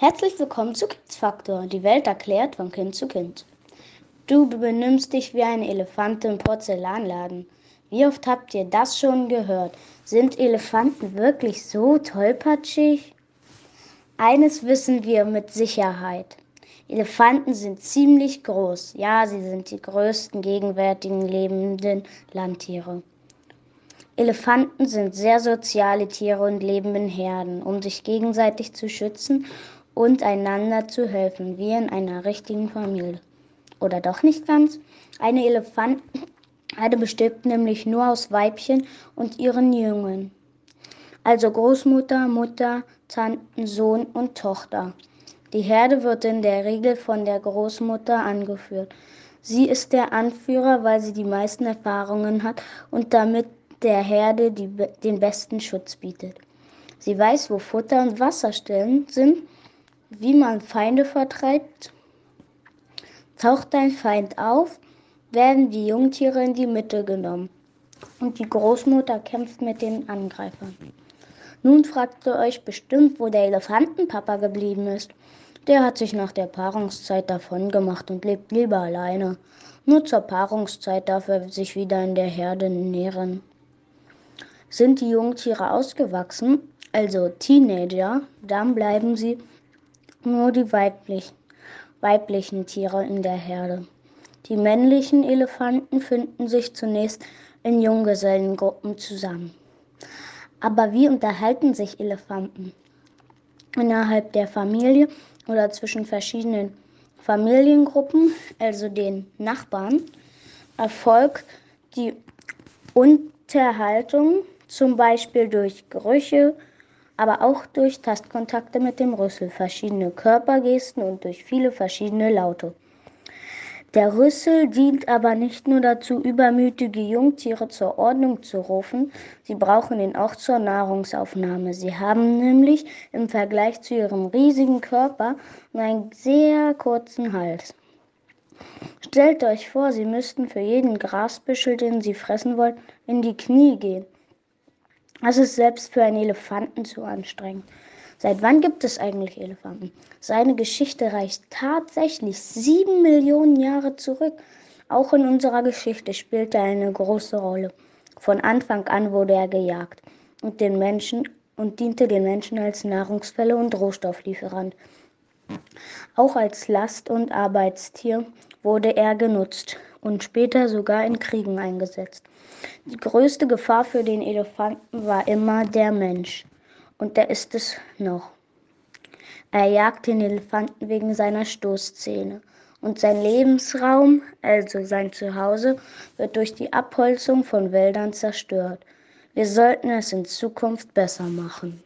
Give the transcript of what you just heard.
Herzlich willkommen zu Kindsfaktor, die Welt erklärt von Kind zu Kind. Du benimmst dich wie ein Elefant im Porzellanladen. Wie oft habt ihr das schon gehört? Sind Elefanten wirklich so tollpatschig? Eines wissen wir mit Sicherheit. Elefanten sind ziemlich groß. Ja, sie sind die größten gegenwärtigen lebenden Landtiere. Elefanten sind sehr soziale Tiere und leben in Herden, um sich gegenseitig zu schützen und einander zu helfen, wie in einer richtigen Familie. Oder doch nicht ganz? Eine Elefantenherde besteht nämlich nur aus Weibchen und ihren Jungen. Also Großmutter, Mutter, Tanten, Sohn und Tochter. Die Herde wird in der Regel von der Großmutter angeführt. Sie ist der Anführer, weil sie die meisten Erfahrungen hat und damit der Herde die, den besten Schutz bietet. Sie weiß, wo Futter und Wasserstellen sind wie man Feinde vertreibt. Taucht ein Feind auf, werden die Jungtiere in die Mitte genommen und die Großmutter kämpft mit den Angreifern. Nun fragt ihr euch bestimmt, wo der Elefantenpapa geblieben ist. Der hat sich nach der Paarungszeit davon gemacht und lebt lieber alleine. Nur zur Paarungszeit darf er sich wieder in der Herde nähren. Sind die Jungtiere ausgewachsen, also Teenager, dann bleiben sie nur die weiblichen, weiblichen Tiere in der Herde. Die männlichen Elefanten finden sich zunächst in Junggesellengruppen zusammen. Aber wie unterhalten sich Elefanten? Innerhalb der Familie oder zwischen verschiedenen Familiengruppen, also den Nachbarn, erfolgt die Unterhaltung zum Beispiel durch Gerüche, aber auch durch Tastkontakte mit dem Rüssel, verschiedene Körpergesten und durch viele verschiedene Laute. Der Rüssel dient aber nicht nur dazu, übermütige Jungtiere zur Ordnung zu rufen, sie brauchen ihn auch zur Nahrungsaufnahme. Sie haben nämlich im Vergleich zu ihrem riesigen Körper nur einen sehr kurzen Hals. Stellt euch vor, sie müssten für jeden Grasbüschel, den sie fressen wollen, in die Knie gehen. Das ist selbst für einen Elefanten zu anstrengend. Seit wann gibt es eigentlich Elefanten? Seine Geschichte reicht tatsächlich sieben Millionen Jahre zurück. Auch in unserer Geschichte spielte er eine große Rolle. Von Anfang an wurde er gejagt und den Menschen und diente den Menschen als Nahrungsquelle und Rohstofflieferant. Auch als Last- und Arbeitstier wurde er genutzt und später sogar in Kriegen eingesetzt. Die größte Gefahr für den Elefanten war immer der Mensch. Und der ist es noch. Er jagt den Elefanten wegen seiner Stoßzähne. Und sein Lebensraum, also sein Zuhause, wird durch die Abholzung von Wäldern zerstört. Wir sollten es in Zukunft besser machen.